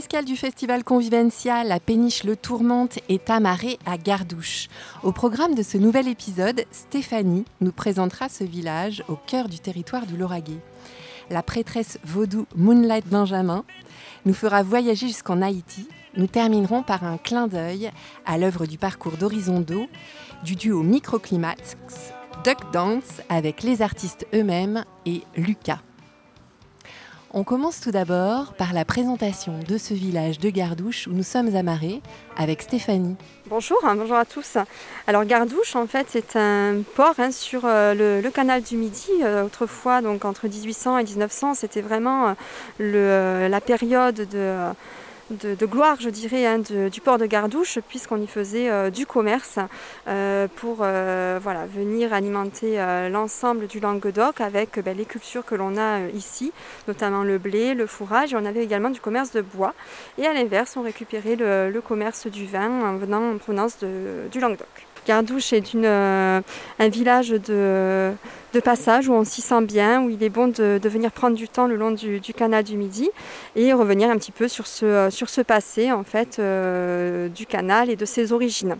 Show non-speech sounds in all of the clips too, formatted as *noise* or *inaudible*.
escale du festival convivencial La Péniche Le Tourmente est amarrée à Gardouche. Au programme de ce nouvel épisode, Stéphanie nous présentera ce village au cœur du territoire du Lauragais. La prêtresse vaudou Moonlight Benjamin nous fera voyager jusqu'en Haïti. Nous terminerons par un clin d'œil à l'œuvre du parcours d'Horizon d'eau du duo Microclimax Duck Dance avec les artistes eux-mêmes et Lucas. On commence tout d'abord par la présentation de ce village de Gardouche où nous sommes amarrés avec Stéphanie. Bonjour, hein, bonjour à tous. Alors Gardouche, en fait, c'est un port hein, sur euh, le, canal du Midi. Euh, autrefois, donc entre 1800 et 1900, c'était vraiment euh, la période de de, gloire, je dirais, hein, du port de Gardouche, puisqu'on y faisait euh, du commerce euh, pour euh, voilà, venir alimenter l'ensemble du Languedoc avec ben, les cultures que l'on a ici, notamment le blé, le fourrage. Et on avait également du commerce de bois. Et à l'inverse, on récupérait le, commerce du vin en venant en provenance du Languedoc. Gardouche est euh, un village de, passage où on s'y sent bien, où il est bon de, venir prendre du temps le long du, canal du Midi et revenir un petit peu sur ce, passé en fait euh, du canal et de ses origines.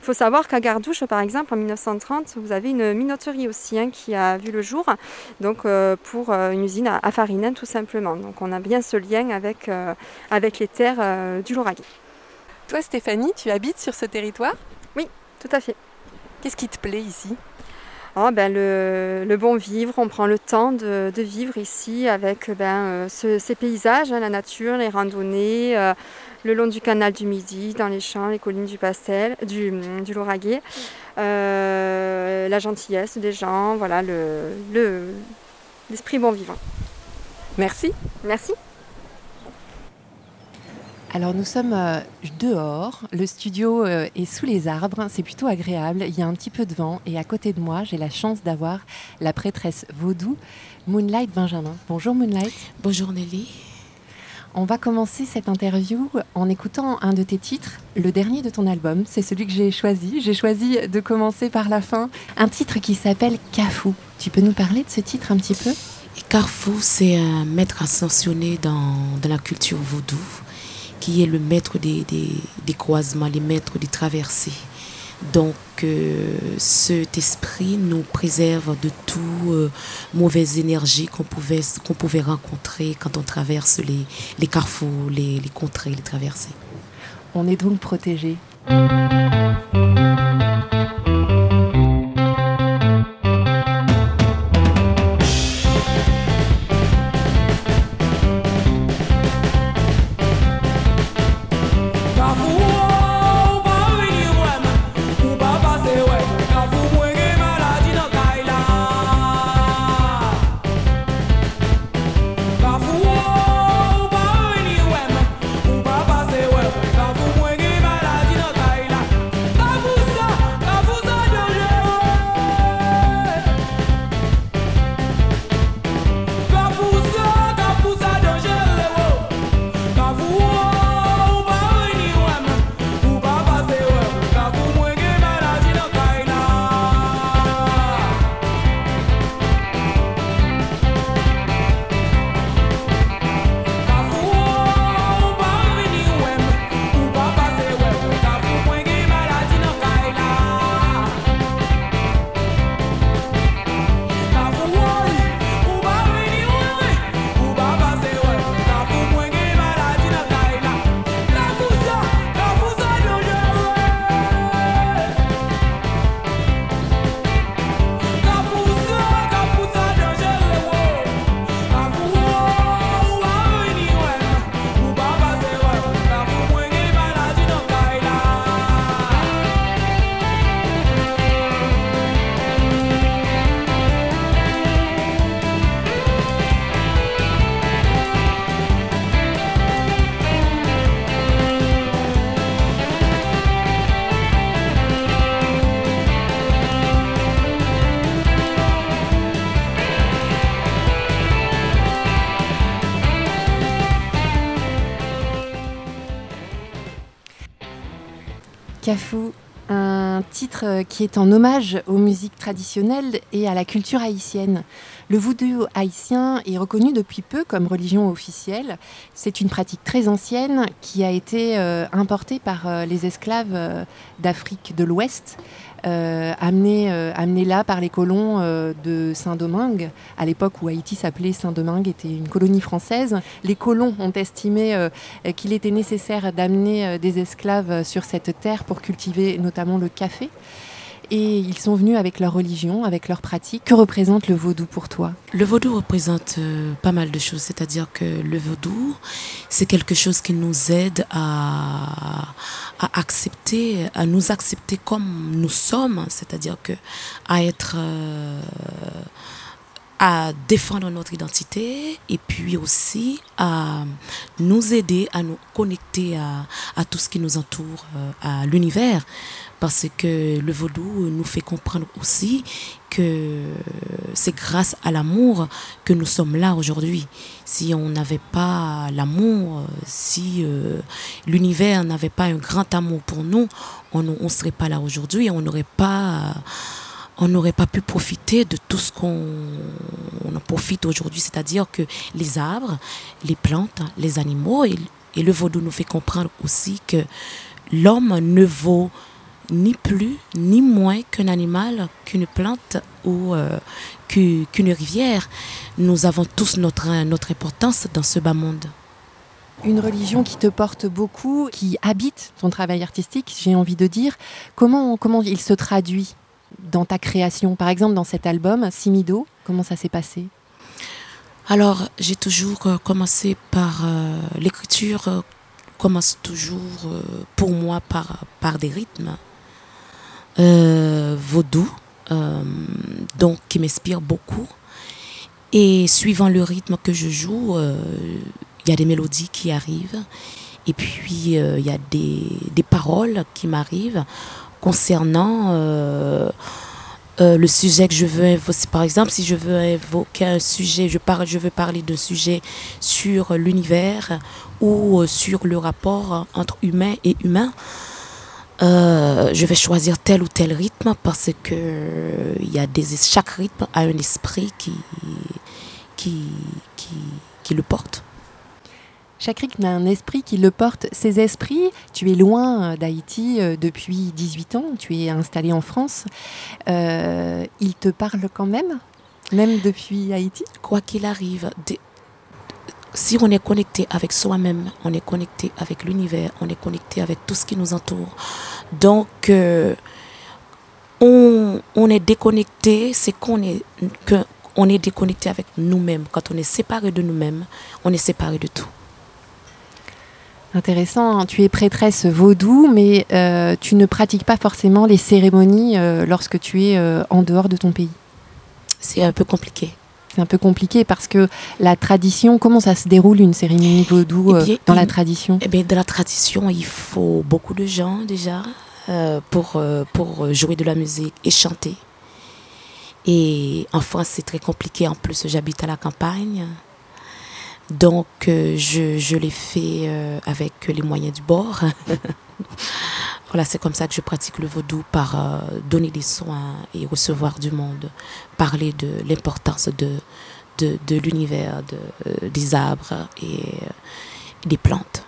Il faut savoir qu'à Gardouche, par exemple, en 1930, vous avez une minoterie aussi hein, qui a vu le jour, donc euh, pour une usine à, farine hein, tout simplement. Donc on a bien ce lien avec, avec les terres du Lauragais. Toi Stéphanie, tu habites sur ce territoire? Oui, tout à fait. Qu'est-ce qui te plaît ici? Oh, ben, le, bon vivre, on prend le temps de, vivre ici avec ben, euh, ces paysages, hein, la nature, les randonnées, euh, le long du canal du Midi, dans les champs, les collines du Pastel, du, du Lauragais, euh, la gentillesse des gens, voilà, l'esprit le, bon vivant. Merci. Merci. Alors nous sommes euh, dehors, le studio euh, est sous les arbres, c'est plutôt agréable, il y a un petit peu de vent et à côté de moi j'ai la chance d'avoir la prêtresse vaudou Moonlight Benjamin. Bonjour Moonlight. Bonjour Nelly. On va commencer cette interview en écoutant un de tes titres, le dernier de ton album, c'est celui que j'ai choisi. J'ai choisi de commencer par la fin, un titre qui s'appelle Cafou. Tu peux nous parler de ce titre un petit peu? Carrefour, c'est un maître ascensionné dans, dans la culture vaudou qui est le maître des, croisements, les maîtres des traversées. Donc euh, cet esprit nous préserve de toute euh, mauvaise énergie qu'on pouvait, pouvait rencontrer quand on traverse les, carrefours, les, les contrées, les traversées. On est donc protégé. Un titre qui est en hommage aux musiques traditionnelles et à la culture haïtienne. Le voodoo haïtien est reconnu depuis peu comme religion officielle. C'est une pratique très ancienne qui a été euh, importée par euh, les esclaves euh, d'Afrique de l'Ouest, amenée, là par les colons de Saint-Domingue, à l'époque où Haïti s'appelait Saint-Domingue, était une colonie française. Les colons ont estimé qu'il était nécessaire d'amener des esclaves sur cette terre pour cultiver notamment le café et ils sont venus avec leur religion, avec leur pratique. Que représente le vaudou pour toi? Le vaudou représente euh, pas mal de choses, c'est-à-dire que le vaudou, c'est quelque chose qui nous aide à, accepter, à nous accepter comme nous sommes, c'est-à-dire que à être euh, à défendre notre identité et puis aussi à nous aider à nous connecter à, tout ce qui nous entoure, euh, à l'univers. Parce que le vaudou nous fait comprendre aussi que c'est grâce à l'amour que nous sommes là aujourd'hui. Si on n'avait pas l'amour, si euh, l'univers n'avait pas un grand amour pour nous, on ne serait pas là aujourd'hui, on n'aurait pas on n'aurait pas pu profiter de tout ce qu'on profite aujourd'hui, c'est-à-dire que les arbres, les plantes, les animaux, et, le vaudou nous fait comprendre aussi que l'homme ne vaut ni plus ni moins qu'un animal, qu'une plante ou euh, qu'une rivière. Nous avons tous notre, notre importance dans ce bas monde. Une religion qui te porte beaucoup, qui habite ton travail artistique, j'ai envie de dire. Comment, comment il se traduit dans ta création? Par exemple, dans cet album, Simido, comment ça s'est passé? Alors, j'ai toujours euh, commencé par euh, l'écriture, commence toujours pour moi par, par des rythmes vaudou, donc qui m'inspirent beaucoup. Et suivant le rythme que je joue, il y a des mélodies qui arrivent. Et puis, il y a des, des paroles qui m'arrivent concernant euh, euh, le sujet que je veux. Par exemple, si je veux évoquer un sujet, je, parle, je veux parler d'un sujet sur l'univers ou euh, sur le rapport entre humain et humain. Je vais choisir tel ou tel rythme parce que il y a des, chaque rythme a un esprit qui, qui, qui, qui le porte. Chaque rythme a un esprit qui le porte. Ces esprits, tu es loin euh, d'Haïti euh, depuis 18 ans, tu es installé en France. Euh, ils te parlent quand même, même depuis Haïti? Quoi qu'il arrive, si on est connecté avec soi-même, on est connecté avec l'univers, on est connecté avec tout ce qui nous entoure. Donc, on, est déconnecté, c'est qu'on est, qu'on est déconnecté avec nous-mêmes. Quand on est séparé de nous-mêmes, on est séparé de tout. Intéressant, hein. tu es prêtresse vaudou, mais euh, tu ne pratiques pas forcément les cérémonies euh, lorsque tu es euh, en dehors de ton pays. C'est un peu compliqué. C'est un peu compliqué parce que la tradition, comment ça se déroule une cérémonie vaudou eh dans la tradition? eh bien, Dans la tradition, il faut beaucoup de gens déjà pour, pour jouer de la musique et chanter. Et en France, c'est très compliqué. En plus, j'habite à la campagne. Donc, euh, je, je l'ai fait euh, avec les moyens du bord. *laughs* voilà, c'est comme ça que je pratique le vaudou, par euh, donner des soins et recevoir du monde, parler de l'importance de, de, de l'univers, de, des arbres et des plantes.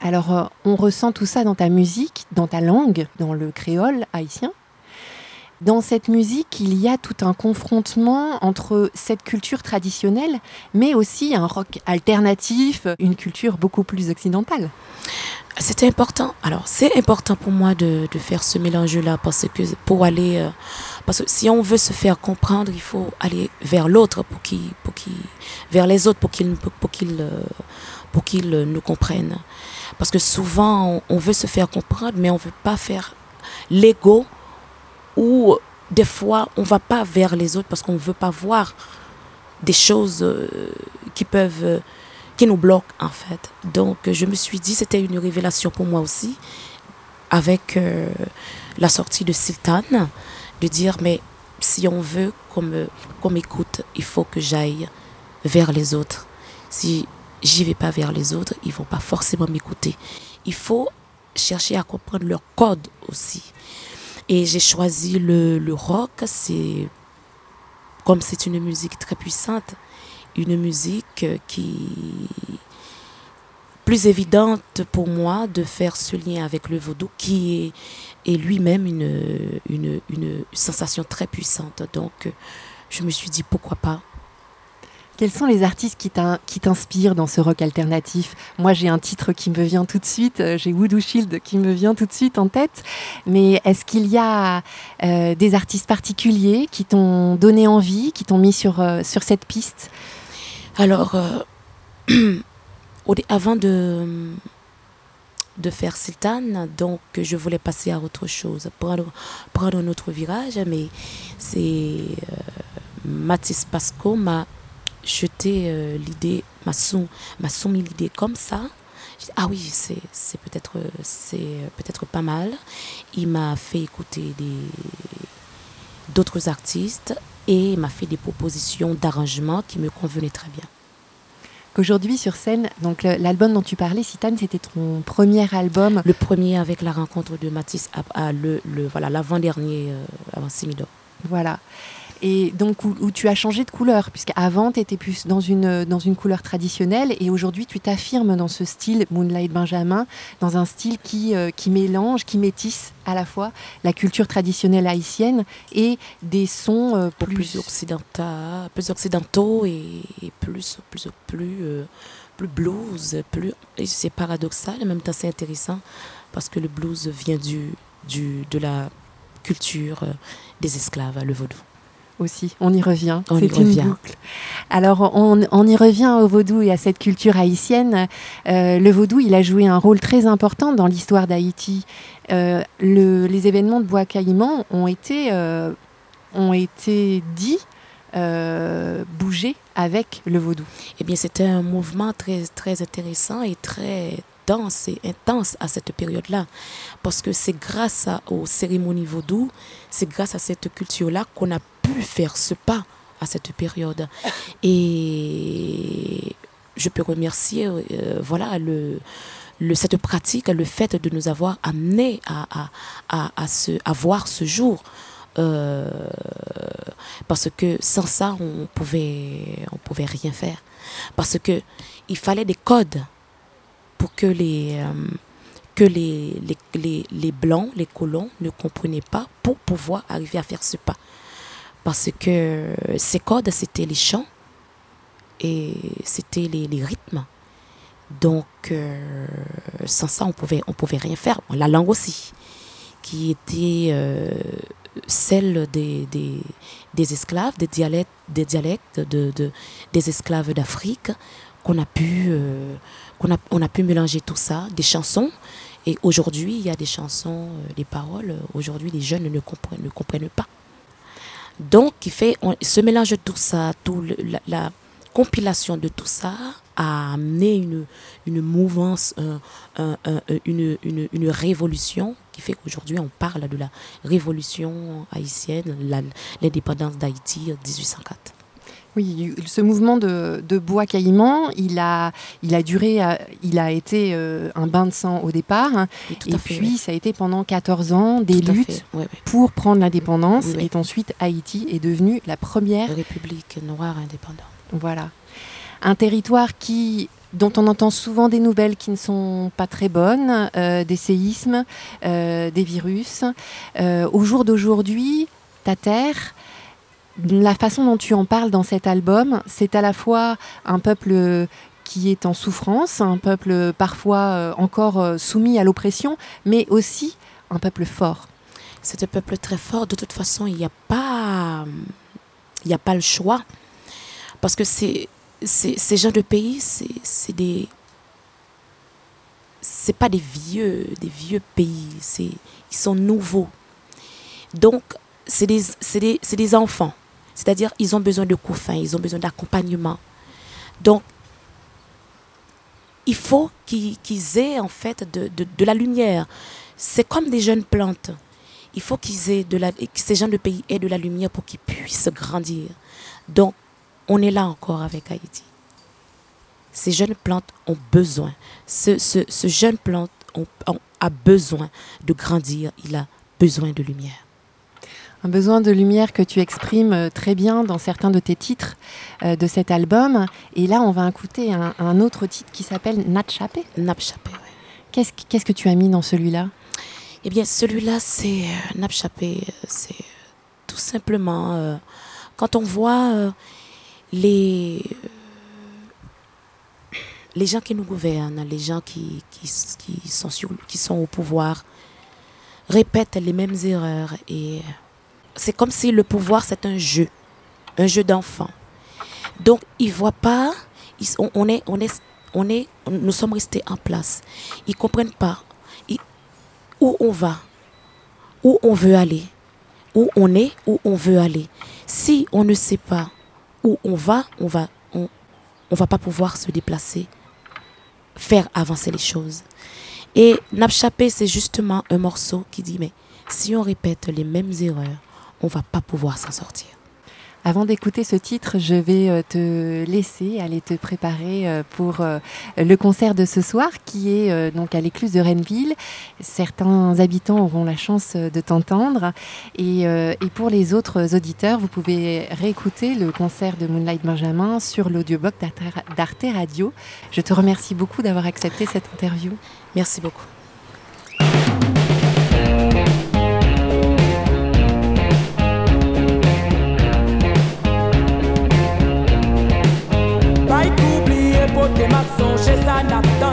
Alors, on ressent tout ça dans ta musique, dans ta langue, dans le créole haïtien. Dans cette musique, il y a tout un confrontement entre cette culture traditionnelle, mais aussi un rock alternatif, une culture beaucoup plus occidentale. C'était important. Alors, c'est important pour moi de, faire ce mélange-là parce que pour aller, euh, parce que si on veut se faire comprendre, il faut aller vers l'autre pour pour vers les autres pour qu'ils, pour qu'ils, euh, pour qu'ils nous comprennent. Parce que souvent, on, veut se faire comprendre, mais on veut pas faire l'ego ou des fois on va pas vers les autres parce qu'on ne veut pas voir des choses euh, qui peuvent euh, qui nous bloquent en fait. Donc je me suis dit c'était une révélation pour moi aussi avec euh, la sortie de Sultan de dire mais si on veut qu'on m'écoute il faut que j'aille vers les autres. Si j'y vais pas vers les autres ils vont pas forcément m'écouter. Il faut chercher à comprendre leur code aussi et j'ai choisi le, rock, c'est comme c'est une musique très puissante, une musique qui plus évidente pour moi de faire ce lien avec le vaudou qui est, lui-même une, sensation très puissante. Donc je me suis dit pourquoi pas quels sont les artistes qui t'inspirent dans ce rock alternatif? Moi, j'ai un titre qui me vient tout de suite, euh, j'ai Voodoo Shield qui me vient tout de suite en tête, mais est-ce qu'il y a euh, des artistes particuliers qui t'ont donné envie, qui t'ont mis sur, euh, cette piste? Alors, *clears throat* avant de, de faire Sultan, donc je voulais passer à autre chose, prendre, prendre un autre virage, mais c'est Mathis Pasco m'a jeté euh, l'idée, m'a soumis l'idée comme ça. ah oui, c'est peut-être c'est peut-être pas mal. Il m'a fait écouter d'autres artistes et m'a fait des propositions d'arrangement qui me convenaient très bien. Qu'aujourd'hui sur scène, donc l'album dont tu parlais, Citane, c'était ton premier album. Le premier avec la rencontre de Matisse, à, le, le, voilà l'avant-dernier euh, avant Simido. Voilà et donc où, tu as changé de couleur, puisqu'avant tu étais plus dans une, dans une couleur traditionnelle et aujourd'hui tu t'affirmes dans ce style Moonlight Benjamin, dans un style qui, euh, qui mélange, qui métisse à la fois la culture traditionnelle haïtienne et des sons euh, plus... occidentaux, plus occidentaux et, plus, plus, plus, euh, plus blues. Plus... C'est paradoxal, en même temps c'est intéressant parce que le blues vient du, du, de la culture des esclaves, le vaudou aussi. On y revient. C'est une boucle. Alors, on, y revient au vaudou et à cette culture haïtienne. Euh, le vaudou, il a joué un rôle très important dans l'histoire d'Haïti. Euh, les événements de Bois Caïman ont été, euh, ont été dits, bougés avec le vaudou. Eh bien, c'était un mouvement très, très intéressant et très dense et intense à cette période-là. Parce que c'est grâce aux cérémonies vaudou, c'est grâce à cette culture-là qu'on a pu faire ce pas à cette période. Et je peux remercier euh, voilà, le, cette pratique, le fait de nous avoir amené à, à, à, ce, à voir ce jour. Euh, parce que sans ça, on pouvait, on pouvait rien faire. Parce que il fallait des codes pour que les, euh, que les, les, les, blancs, les colons ne comprenaient pas pour pouvoir arriver à faire ce pas. Parce que ces codes, c'était les chants et c'était les, les, rythmes. Donc, euh, sans ça, on pouvait, on pouvait rien faire. La langue aussi, qui était euh, celle des, des, des, esclaves, des dialectes, des, dialectes de, de des esclaves d'Afrique, qu'on a pu on a, on a pu mélanger tout ça, des chansons. Et aujourd'hui, il y a des chansons, euh, des paroles, aujourd'hui, les jeunes ne comprennent, ne comprennent pas. Donc, fait, ce mélange de tout ça, tout la, compilation de tout ça a amené une, une mouvance, une, une, une, révolution qui fait qu'aujourd'hui on parle de la révolution haïtienne, l'indépendance d'Haïti en 1804. Oui, ce mouvement de, bois caïman, il a, il a duré, euh, il a été euh, un bain de sang au départ, hein, et puis ça a été pendant 14 ans des luttes pour prendre l'indépendance, et ensuite Haïti est devenue la première république noire indépendante. Voilà, un territoire qui dont on entend souvent des nouvelles qui ne sont pas très bonnes, euh, des séismes, des virus. au jour d'aujourd'hui, ta terre, la façon dont tu en parles dans cet album, c'est à la fois un peuple qui est en souffrance, un peuple parfois euh, encore euh, soumis à l'oppression, mais aussi un peuple fort. C'est un peuple très fort. De toute façon, il n'y a pas, il n'y a pas le choix, parce que ces gens de pays, c'est des, c'est pas des vieux, des vieux pays. C'est, ils sont nouveaux. Donc, c'est des, des, des enfants. C'est-à-dire, ils ont besoin de coups ils ont besoin d'accompagnement. Donc, il faut qu'ils aient en fait de, de, la lumière. C'est comme des jeunes plantes. Il faut qu'ils aient de la, que ces gens de pays aient de la lumière pour qu'ils puissent grandir. Donc, on est là encore avec Haïti. Ces jeunes plantes ont besoin. Ce, ce, ce jeune plante a besoin de grandir. Il a besoin de lumière. Un besoin de lumière que tu exprimes euh, très bien dans certains de tes titres euh, de cet album. Et là, on va écouter un, autre titre qui s'appelle Natchapé. Natchapé, oui. Qu'est-ce, qu'est-ce que tu as mis dans celui-là? Eh bien, celui-là, c'est euh, C'est tout simplement quand on voit les les gens qui nous gouvernent, les gens qui, qui, sont, qui sont au pouvoir, répètent les mêmes erreurs. Et c'est comme si le pouvoir, c'est un jeu, un jeu d'enfant. Donc, ils ne voient pas, on, est, on, est, on est, nous sommes restés en place. Ils ne comprennent pas où on va, où on veut aller, où on est, où on veut aller? Si on ne sait pas où on va, on va, on, on va pas pouvoir se déplacer faire avancer les choses. Et Napchapé, c'est justement un morceau qui dit, mais si on répète les mêmes erreurs, on va pas pouvoir s'en sortir. Avant d'écouter ce titre, je vais euh, te laisser aller te préparer euh, pour euh, le concert de ce soir qui est donc à l'écluse de Renneville. Certains habitants auront la chance de t'entendre et, pour les autres auditeurs, vous pouvez réécouter le concert de Moonlight Benjamin sur l'audiobook d'Arte Radio. Je te remercie beaucoup d'avoir accepté cette interview. Merci beaucoup. so she's an.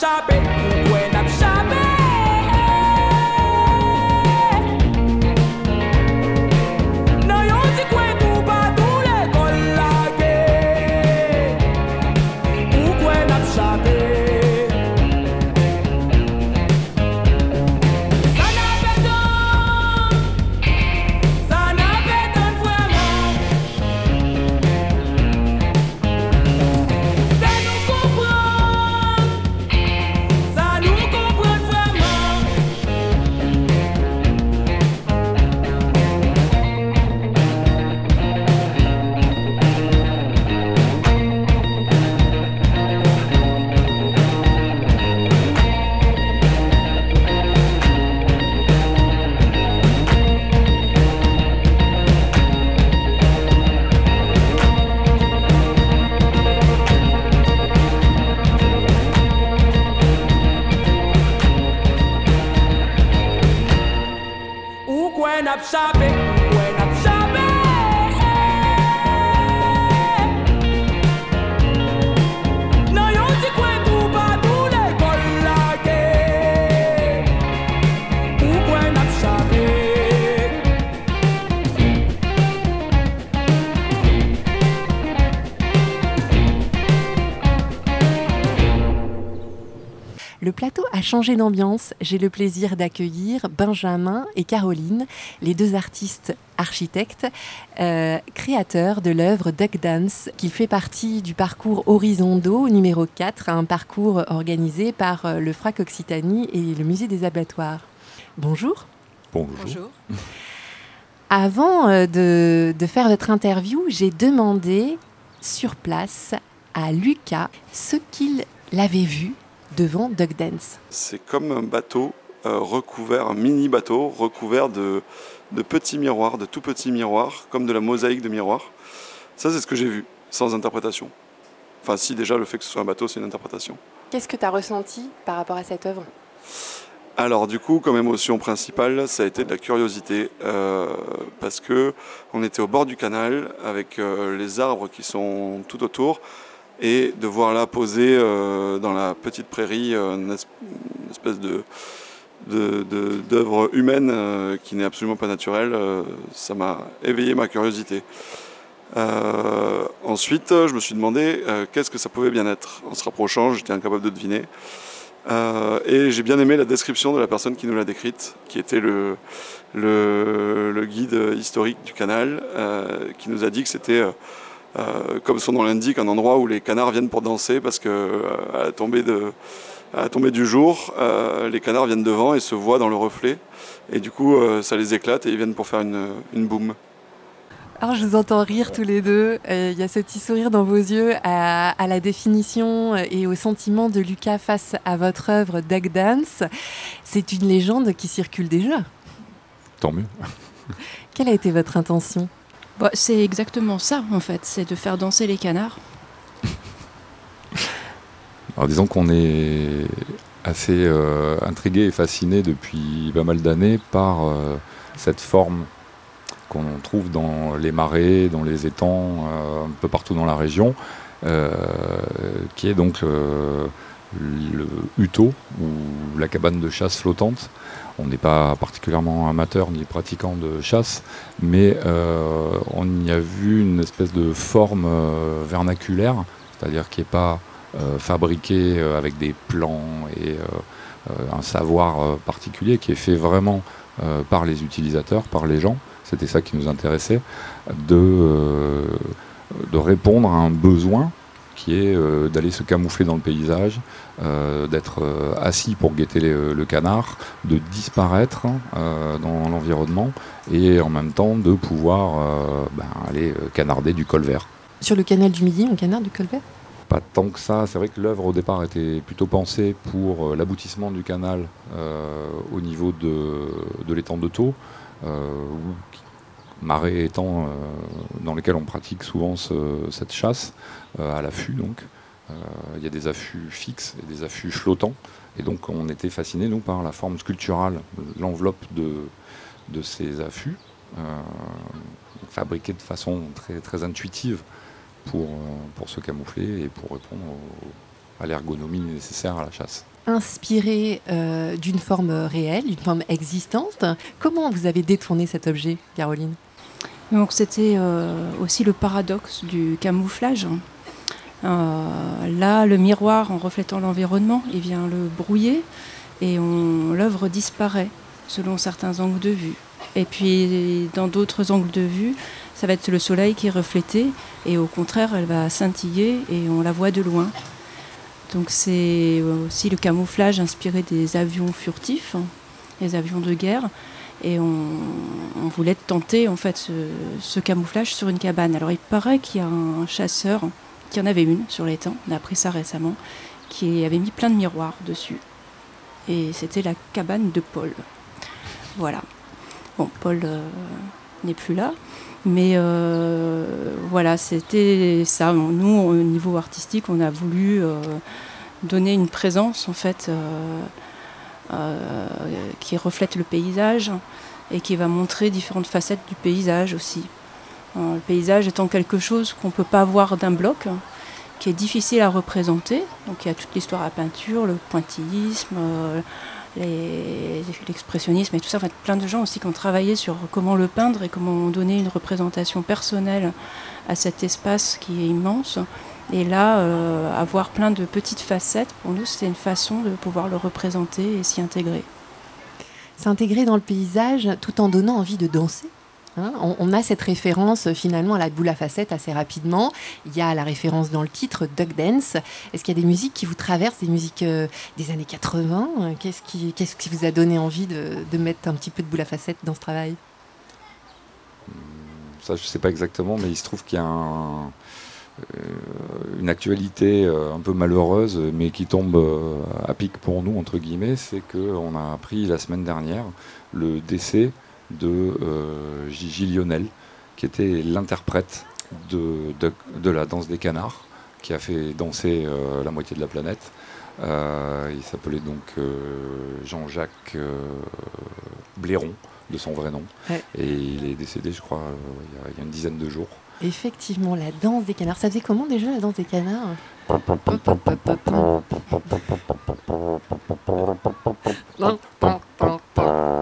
sabe changer d'ambiance, j'ai le plaisir d'accueillir Benjamin et Caroline, les deux artistes architectes, euh, créateurs de l'œuvre Duck Dance, qui fait partie du parcours Horizondo numéro 4, un parcours organisé par euh, le FRAC Occitanie et le Musée des Abattoirs. Bonjour. Bonjour. Avant euh, de, de faire votre interview, j'ai demandé sur place à Lucas ce qu'il avait vu devant Duck Dance. C'est comme un bateau euh, recouvert, un mini bateau recouvert de, de petits miroirs, de tout petits miroirs, comme de la mosaïque de miroirs. Ça, c'est ce que j'ai vu, sans interprétation. Enfin, si déjà le fait que ce soit un bateau, c'est une interprétation. Qu'est-ce que tu as ressenti par rapport à cette œuvre? Alors du coup, comme émotion principale, ça a été de la curiosité, euh, parce que on était au bord du canal avec euh, les arbres qui sont tout autour, et de voir là poser euh, dans la petite prairie une, espèce de d'œuvre humaine qui n'est absolument pas naturelle, ça m'a éveillé ma curiosité. ensuite, je me suis demandé qu'est-ce que ça pouvait bien être? En se rapprochant, j'étais incapable de deviner. Euh, et j'ai bien aimé la description de la personne qui nous l'a décrite, qui était le, guide historique du canal, euh, qui nous a dit que c'était, euh, comme son nom l'indique, un endroit où les canards viennent pour danser parce qu'à la tombée, de, à la tombée du jour, les canards viennent devant et se voient dans le reflet. Et du coup, ça les éclate et ils viennent pour faire une, une boum. Alors, je vous entends rire tous les deux. Euh, il y a ce petit sourire dans vos yeux à, la définition et au sentiment de Lucas face à votre œuvre Duck Dance. C'est une légende qui circule déjà. Tant mieux. Quelle a été votre intention? Bah, C'est exactement ça, en fait. C'est de faire danser les canards. *laughs* Alors, disons qu'on est assez euh, intrigué et fasciné depuis pas mal d'années par euh, cette forme qu'on trouve dans les marais, dans les étangs, euh, un peu partout dans la région, qui est donc le huto ou la cabane de chasse flottante. On n'est pas particulièrement amateur ni pratiquant de chasse, mais on y a vu une espèce de forme vernaculaire, c'est-à-dire qui n'est pas fabriquée avec des plans et un savoir particulier, qui est fait vraiment par les utilisateurs, par les gens, c'était ça qui nous intéressait, euh, de répondre à un besoin qui est euh, d'aller se camoufler dans le paysage, euh, d'être assis pour guetter le canard, de disparaître dans l'environnement et en même temps de pouvoir ben, aller canarder du col vert. Sur le canal du Midi, on canarde du col vert? Pas tant que ça. C'est vrai que l'œuvre au départ était plutôt pensée pour l'aboutissement du canal au niveau de, de l'étang de Taux, marais étant euh, dans lesquels on pratique souvent cette chasse euh, à l'affût donc. Euh, il y a des affûts fixes et des affûts flottants. Et donc on était fasciné nous par la forme sculpturale, l'enveloppe de, de ces affûts, fabriqués de façon très, très intuitive pour, pour se camoufler et pour répondre à l'ergonomie nécessaire à la chasse inspiré d'une forme réelle, d'une forme existante. Comment vous avez détourné cet objet, Caroline? Donc c'était euh, aussi le paradoxe du camouflage. Euh, là, le miroir, en reflétant l'environnement, il vient le brouiller et l'œuvre disparaît selon certains angles de vue. Et puis dans d'autres angles de vue, ça va être le soleil qui est reflété et au contraire, elle va scintiller et on la voit de loin. Donc c'est aussi le camouflage inspiré des avions furtifs, les avions de guerre, et on, voulait tenter en fait ce, camouflage sur une cabane. Alors il paraît qu'il y a un chasseur qui en avait une sur l'étang, on a appris ça récemment, qui avait mis plein de miroirs dessus. Et c'était la cabane de Paul. Voilà. Bon, Paul euh, n'est plus là, mais euh, voilà, c'était ça. Nous, au niveau artistique, on a voulu euh, donner une présence en fait qui reflète le paysage et qui va montrer différentes facettes du paysage aussi. Euh, le paysage étant quelque chose qu'on ne peut pas voir d'un bloc, qui est difficile à représenter. Donc il y a toute l'histoire à peinture, le pointillisme, euh, l'expressionnisme et tout ça. En fait, plein de gens aussi qui ont travaillé sur comment le peindre et comment donner une représentation personnelle à cet espace qui est immense. Et là, euh, avoir plein de petites facettes, pour nous, c'est une façon de pouvoir le représenter et s'y intégrer. S'intégrer dans le paysage tout en donnant envie de danser hein. on, a cette référence finalement à la boule à facettes assez rapidement. Il y a la référence dans le titre Duck Dance. Est-ce qu'il y a des musiques qui vous traversent, des musiques euh, des années 80 qu'est-ce qui, qu'est-ce qui vous a donné envie de, de, mettre un petit peu de boule à facettes dans ce travail? Ça, je ne sais pas exactement, mais il se trouve qu'il y a un, une actualité un peu malheureuse, mais qui tombe à pic pour nous, entre guillemets, c'est qu'on a appris la semaine dernière le décès de Gigi Lionel, qui était l'interprète de, de, la danse des canards, qui a fait danser la moitié de la planète. il s'appelait donc Jean-Jacques Blairon de son vrai nom. Et il est décédé, je crois, il y a une dizaine de jours. Effectivement, la danse des canards. Ça faisait comment déjà la danse des canards?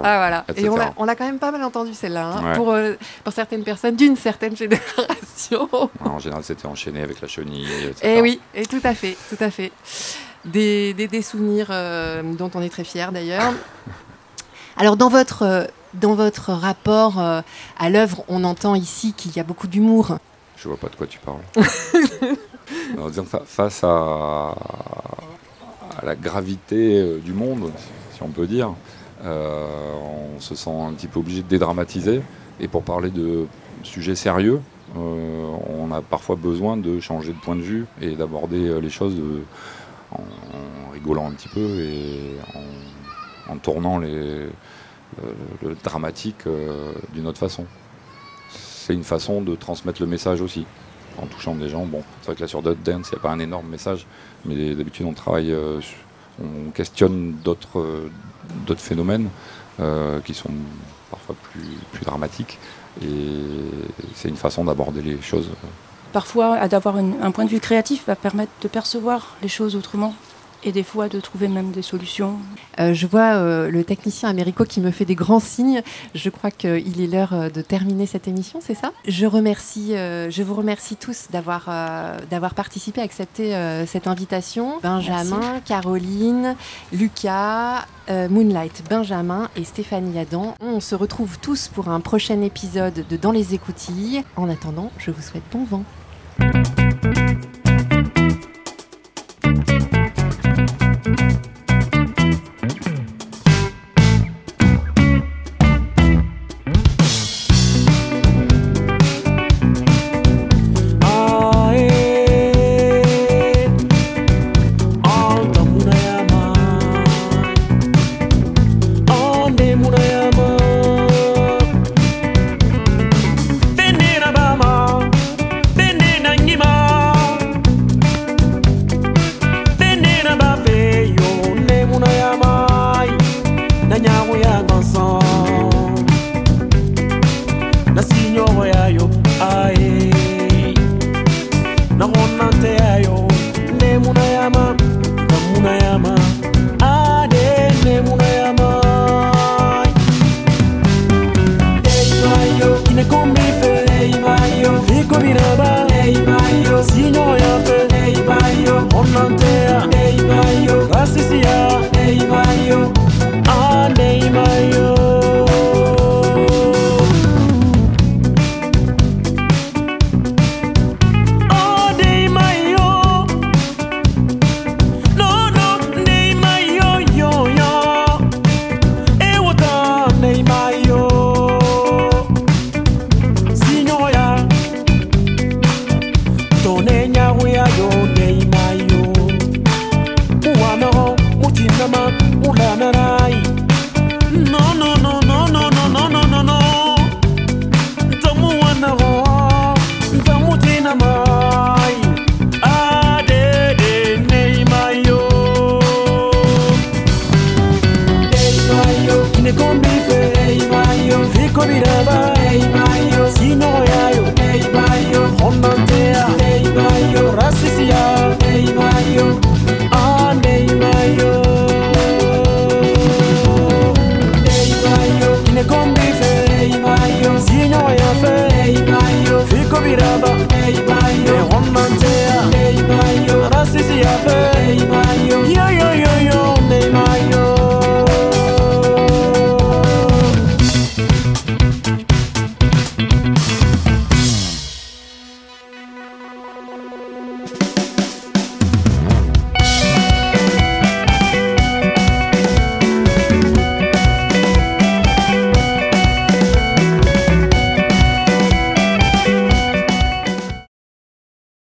Ah voilà. Et on a, on a, quand même pas mal entendu celle-là hein, pour, euh, pour certaines personnes d'une certaine génération. *laughs* en général, c'était enchaîné avec la chenille. Et eh oui, et tout à fait, tout à fait. Des, des, des souvenirs euh, dont on est très fiers d'ailleurs. *laughs* Alors dans votre euh, dans votre rapport euh, à l'œuvre, on entend ici qu'il y a beaucoup d'humour. Je vois pas de quoi tu parles. *laughs* face à, la gravité euh, du monde, si on peut dire, euh, on se sent un petit peu obligé de dédramatiser. Et pour parler de sujets sérieux, on a parfois besoin de changer de point de vue et d'aborder les choses en, rigolant un petit peu et en tournant les, euh, le dramatique euh, d'une autre façon. C'est une façon de transmettre le message aussi, en touchant des gens. C'est vrai que là sur Dot Dance, il n'y a pas un énorme message, mais d'habitude on travaille, euh, on questionne d'autres phénomènes qui sont parfois plus, plus dramatiques. Et c'est une façon d'aborder les choses. Parfois, d'avoir un point de vue créatif va permettre de percevoir les choses autrement et des fois de trouver même des solutions. Euh, je vois euh, le technicien américain qui me fait des grands signes. Je crois qu'il est l'heure euh, de terminer cette émission, c'est ça? Je, remercie, je vous remercie tous d'avoir d'avoir participé, accepté cette invitation. Benjamin, Caroline, Lucas, Moonlight, Benjamin et Stéphanie Adam. On se retrouve tous pour un prochain épisode de Dans les écoutilles. En attendant, je vous souhaite bon vent.